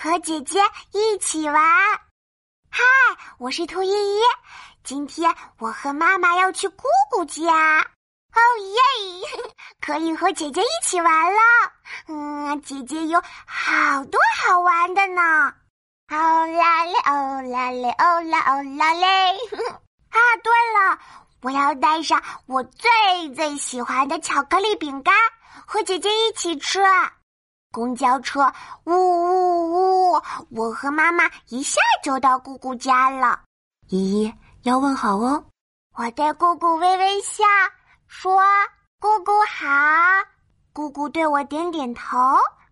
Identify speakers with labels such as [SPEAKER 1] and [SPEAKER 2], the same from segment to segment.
[SPEAKER 1] 和姐姐一起玩。嗨，我是兔依依，今天我和妈妈要去姑姑家。哦耶，可以和姐姐一起玩了。嗯，姐姐有好多好玩的呢。哦啦嘞，哦啦嘞，哦啦哦啦嘞。啊，对了，我要带上我最最喜欢的巧克力饼干，和姐姐一起吃。公交车呜呜呜！我和妈妈一下就到姑姑家了。
[SPEAKER 2] 依依要问好哦。
[SPEAKER 1] 我对姑姑微微笑，说：“姑姑好。”姑姑对我点点头，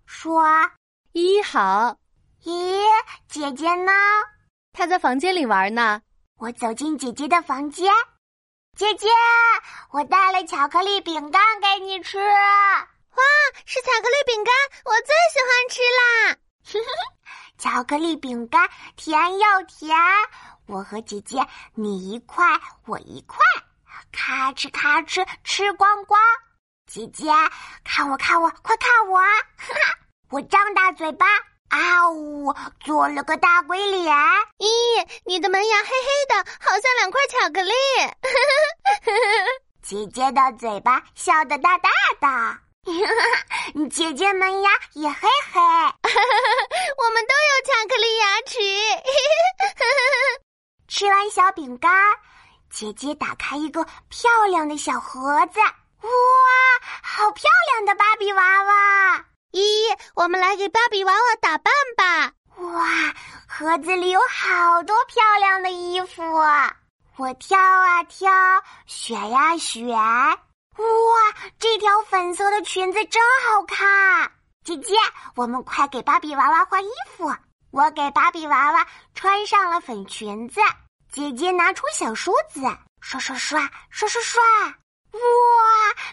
[SPEAKER 1] 说：“
[SPEAKER 3] 依依好。”
[SPEAKER 1] 咦，姐姐呢？
[SPEAKER 3] 她在房间里玩呢。
[SPEAKER 1] 我走进姐姐的房间，姐姐，我带了巧克力饼干给你吃。
[SPEAKER 4] 哇，是巧克力饼干，我最喜欢吃啦！
[SPEAKER 1] 巧克力饼干甜又甜，我和姐姐你一块我一块，咔哧咔哧吃光光。姐姐，看我看我，快看我！我张大嘴巴，啊呜，做了个大鬼脸。
[SPEAKER 4] 咦，你的门牙黑黑的，好像两块巧克力。
[SPEAKER 1] 姐姐的嘴巴笑得大大的。姐姐门牙也黑黑，
[SPEAKER 4] 我们都有巧克力牙齿。
[SPEAKER 1] 吃完小饼干，姐姐打开一个漂亮的小盒子，哇，好漂亮的芭比娃娃！
[SPEAKER 4] 依依，我们来给芭比娃娃打扮吧。
[SPEAKER 1] 哇，盒子里有好多漂亮的衣服，我挑啊挑，选呀选。哇，这条粉色的裙子真好看！姐姐，我们快给芭比娃娃换衣服。我给芭比娃娃穿上了粉裙子，姐姐拿出小梳子，刷刷刷，刷刷刷。哇，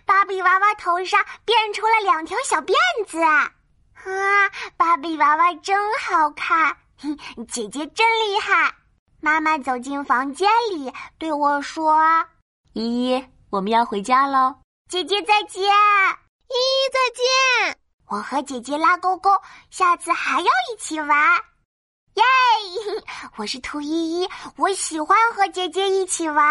[SPEAKER 1] 芭比娃娃头上变出了两条小辫子。啊，芭比娃娃真好看！姐姐真厉害。妈妈走进房间里对我说：“
[SPEAKER 2] 依依。”我们要回家喽，
[SPEAKER 1] 姐姐再见，
[SPEAKER 4] 依依再见。
[SPEAKER 1] 我和姐姐拉勾勾，下次还要一起玩，耶！我是兔依依，我喜欢和姐姐一起玩。